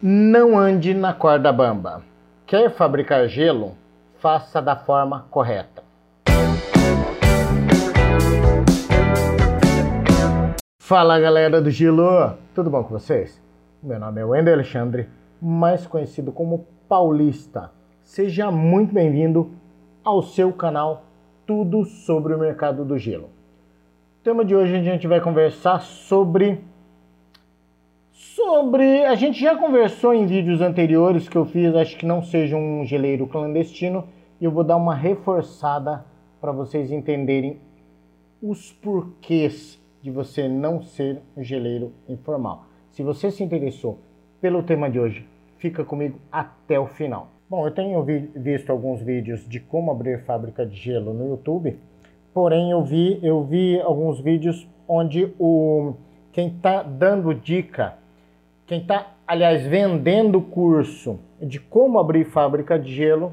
Não ande na corda bamba. Quer fabricar gelo? Faça da forma correta. Fala galera do Gelo, tudo bom com vocês? Meu nome é Wendel Alexandre, mais conhecido como Paulista. Seja muito bem-vindo ao seu canal Tudo sobre o Mercado do Gelo. O tema de hoje a gente vai conversar sobre Sobre. A gente já conversou em vídeos anteriores que eu fiz, acho que não seja um geleiro clandestino, e eu vou dar uma reforçada para vocês entenderem os porquês de você não ser um geleiro informal. Se você se interessou pelo tema de hoje, fica comigo até o final. Bom, eu tenho vi visto alguns vídeos de como abrir fábrica de gelo no YouTube, porém eu vi, eu vi alguns vídeos onde o quem está dando dica quem está, aliás, vendendo o curso de como abrir fábrica de gelo,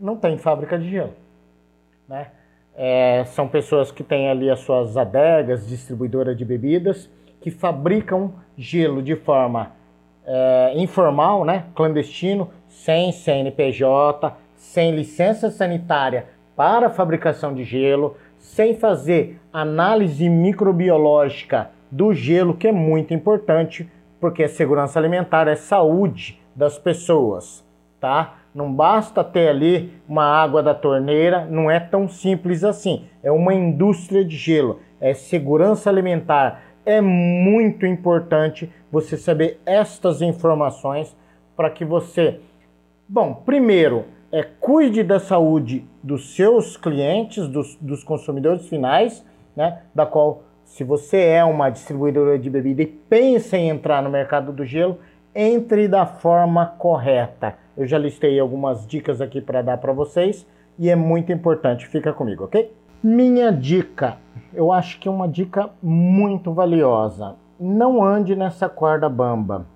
não tem fábrica de gelo. Né? É, são pessoas que têm ali as suas adegas, distribuidora de bebidas, que fabricam gelo de forma é, informal, né? clandestino, sem CNPJ, sem licença sanitária para fabricação de gelo, sem fazer análise microbiológica do gelo, que é muito importante porque a segurança alimentar é saúde das pessoas, tá? Não basta ter ali uma água da torneira, não é tão simples assim. É uma indústria de gelo, é segurança alimentar. É muito importante você saber estas informações para que você, bom, primeiro, é cuide da saúde dos seus clientes, dos, dos consumidores finais, né, da qual se você é uma distribuidora de bebida e pensa em entrar no mercado do gelo, entre da forma correta. Eu já listei algumas dicas aqui para dar para vocês e é muito importante. Fica comigo, ok? Minha dica, eu acho que é uma dica muito valiosa. Não ande nessa corda bamba.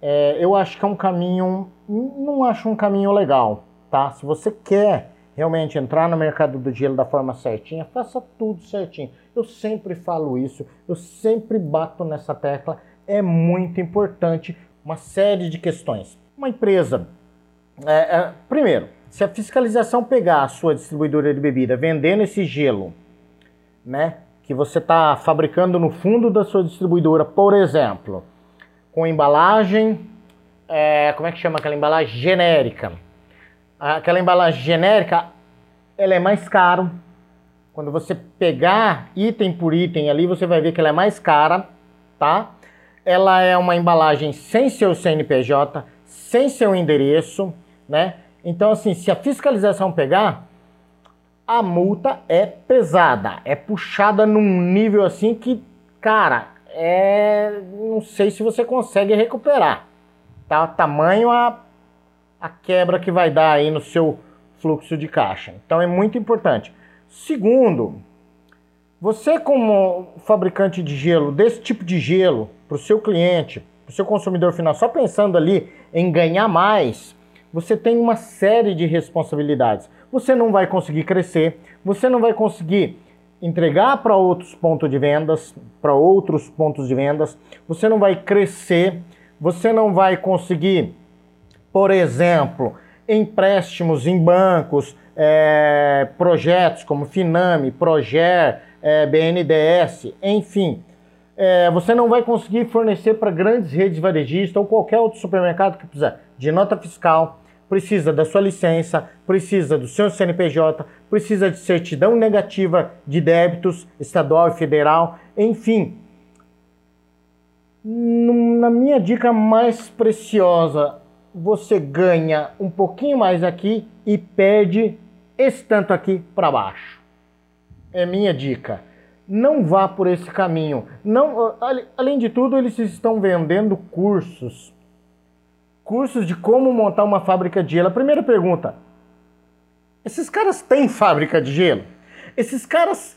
É, eu acho que é um caminho, não acho um caminho legal, tá? Se você quer realmente entrar no mercado do gelo da forma certinha, faça tudo certinho. Eu sempre falo isso, eu sempre bato nessa tecla. É muito importante uma série de questões. Uma empresa, é, é, primeiro, se a fiscalização pegar a sua distribuidora de bebida vendendo esse gelo, né, que você está fabricando no fundo da sua distribuidora, por exemplo, com embalagem, é, como é que chama aquela embalagem genérica? Aquela embalagem genérica, ela é mais caro, quando você pegar item por item ali, você vai ver que ela é mais cara, tá? Ela é uma embalagem sem seu CNPJ, sem seu endereço, né? Então, assim, se a fiscalização pegar, a multa é pesada, é puxada num nível assim que, cara, é. Não sei se você consegue recuperar, tá? Tamanho a, a quebra que vai dar aí no seu fluxo de caixa. Então, é muito importante. Segundo, você como fabricante de gelo, desse tipo de gelo, para o seu cliente, para o seu consumidor final, só pensando ali em ganhar mais, você tem uma série de responsabilidades. Você não vai conseguir crescer, você não vai conseguir entregar para outros pontos de vendas, para outros pontos de vendas, você não vai crescer, você não vai conseguir, por exemplo, empréstimos em bancos, é, projetos como Finame, Proger, é, enfim. É, você não vai conseguir fornecer para grandes redes varejistas ou qualquer outro supermercado que precisa de nota fiscal, precisa da sua licença, precisa do seu CNPJ, precisa de certidão negativa de débitos estadual e federal, enfim. Na minha dica mais preciosa, você ganha um pouquinho mais aqui e perde esse tanto aqui para baixo. É minha dica. Não vá por esse caminho. Não, além de tudo, eles estão vendendo cursos. Cursos de como montar uma fábrica de gelo. A primeira pergunta: esses caras têm fábrica de gelo? Esses caras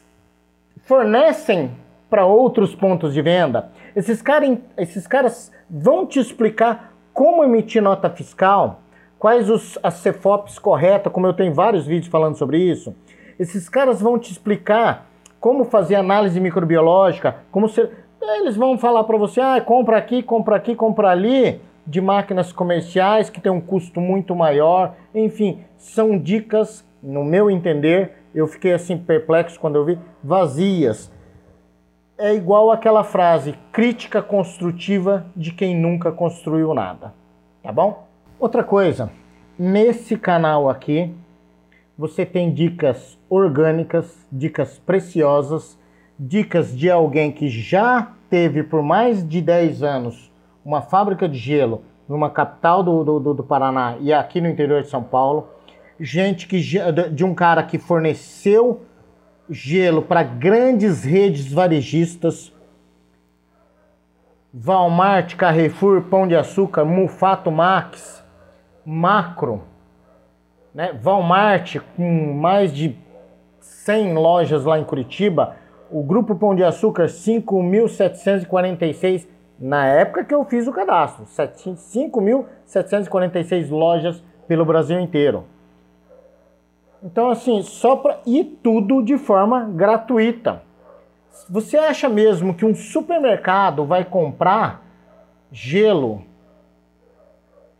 fornecem para outros pontos de venda? Esses, cara, esses caras vão te explicar como emitir nota fiscal, quais os, as CFOPs corretas, como eu tenho vários vídeos falando sobre isso. Esses caras vão te explicar como fazer análise microbiológica, como se, eles vão falar para você, ah, compra aqui, compra aqui, compra ali, de máquinas comerciais que tem um custo muito maior. Enfim, são dicas, no meu entender, eu fiquei assim perplexo quando eu vi, vazias. É igual aquela frase, crítica construtiva de quem nunca construiu nada. Tá bom? Outra coisa, nesse canal aqui, você tem dicas orgânicas, dicas preciosas, dicas de alguém que já teve por mais de 10 anos uma fábrica de gelo numa capital do, do, do Paraná e aqui no interior de São Paulo, gente que de um cara que forneceu gelo para grandes redes varejistas, Walmart, Carrefour, Pão de Açúcar, Mufato Max, Macro, né? Walmart com mais de 100 lojas lá em Curitiba, o Grupo Pão de Açúcar 5.746 na época que eu fiz o cadastro, 5.746 lojas pelo Brasil inteiro. Então assim, só para e tudo de forma gratuita. Você acha mesmo que um supermercado vai comprar gelo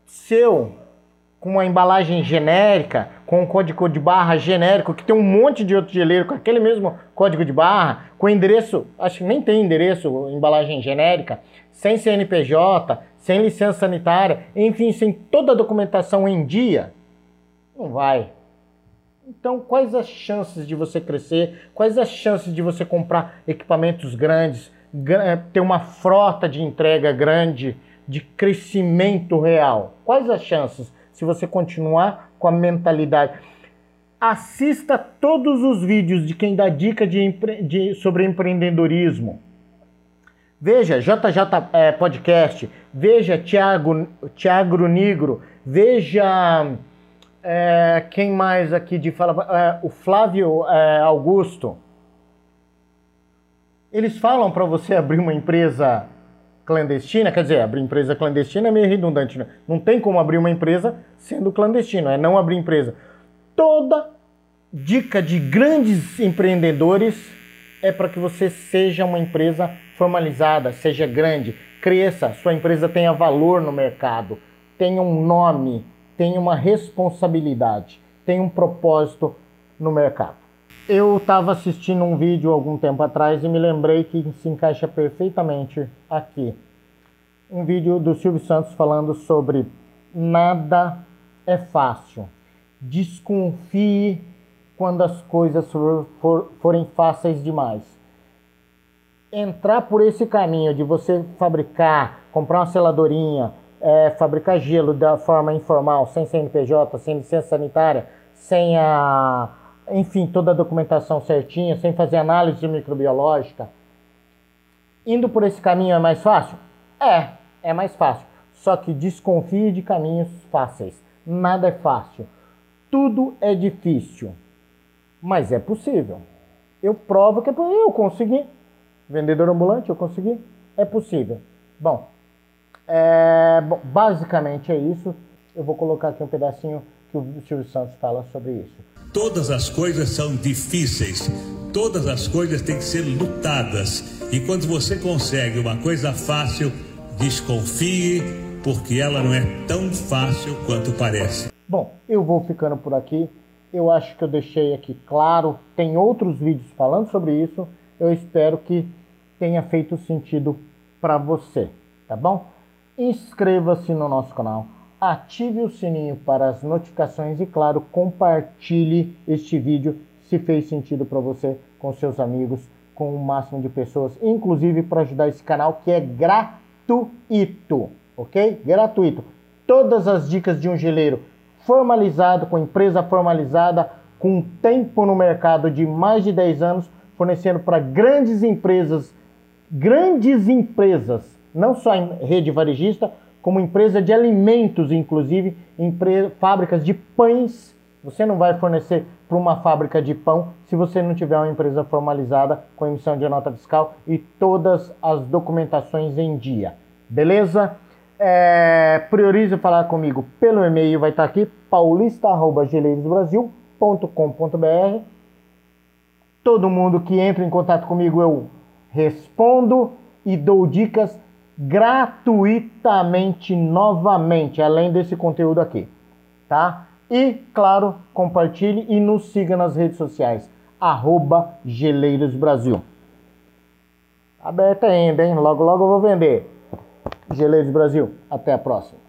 seu com uma embalagem genérica, com um código de barra genérico, que tem um monte de outro geleiro com aquele mesmo código de barra, com endereço, acho que nem tem endereço, embalagem genérica, sem CNPJ, sem licença sanitária, enfim, sem toda a documentação em dia, não vai. Então, quais as chances de você crescer? Quais as chances de você comprar equipamentos grandes, ter uma frota de entrega grande, de crescimento real? Quais as chances? se você continuar com a mentalidade. Assista todos os vídeos de quem dá dica de, de sobre empreendedorismo. Veja JJ é, Podcast, veja Tiago, Tiago Negro, veja é, quem mais aqui de fala, é, o Flávio é, Augusto. Eles falam para você abrir uma empresa clandestina, quer dizer, abrir empresa clandestina é meio redundante, né? Não tem como abrir uma empresa sendo clandestino, é não abrir empresa. Toda dica de grandes empreendedores é para que você seja uma empresa formalizada, seja grande, cresça, sua empresa tenha valor no mercado, tenha um nome, tenha uma responsabilidade, tenha um propósito no mercado. Eu estava assistindo um vídeo algum tempo atrás e me lembrei que se encaixa perfeitamente aqui. Um vídeo do Silvio Santos falando sobre nada é fácil. Desconfie quando as coisas for, for, forem fáceis demais. Entrar por esse caminho de você fabricar, comprar uma seladorinha, é, fabricar gelo da forma informal, sem CNPJ, sem licença sanitária, sem a enfim, toda a documentação certinha, sem fazer análise microbiológica. Indo por esse caminho é mais fácil? É, é mais fácil. Só que desconfie de caminhos fáceis. Nada é fácil. Tudo é difícil. Mas é possível. Eu provo que é. Eu consegui. Vendedor ambulante, eu consegui. É possível. Bom, é, bom, basicamente é isso. Eu vou colocar aqui um pedacinho que o Silvio Santos fala sobre isso. Todas as coisas são difíceis, todas as coisas têm que ser lutadas. E quando você consegue uma coisa fácil, desconfie, porque ela não é tão fácil quanto parece. Bom, eu vou ficando por aqui. Eu acho que eu deixei aqui claro. Tem outros vídeos falando sobre isso. Eu espero que tenha feito sentido para você, tá bom? Inscreva-se no nosso canal ative o sininho para as notificações e, claro, compartilhe este vídeo se fez sentido para você com seus amigos, com o máximo de pessoas, inclusive para ajudar esse canal que é gratuito, ok? Gratuito. Todas as dicas de um geleiro formalizado, com empresa formalizada, com tempo no mercado de mais de 10 anos, fornecendo para grandes empresas, grandes empresas, não só em rede varejista, como empresa de alimentos, inclusive, fábricas de pães. Você não vai fornecer para uma fábrica de pão se você não tiver uma empresa formalizada com emissão de nota fiscal e todas as documentações em dia. Beleza? É, priorize falar comigo pelo e-mail, vai estar aqui, paulista.geleirosbrasil.com.br. Todo mundo que entra em contato comigo eu respondo e dou dicas gratuitamente novamente, além desse conteúdo aqui, tá? E, claro, compartilhe e nos siga nas redes sociais, arroba Geleiros Brasil. Aberta ainda, hein? Logo, logo eu vou vender. Geleiros Brasil. Até a próxima.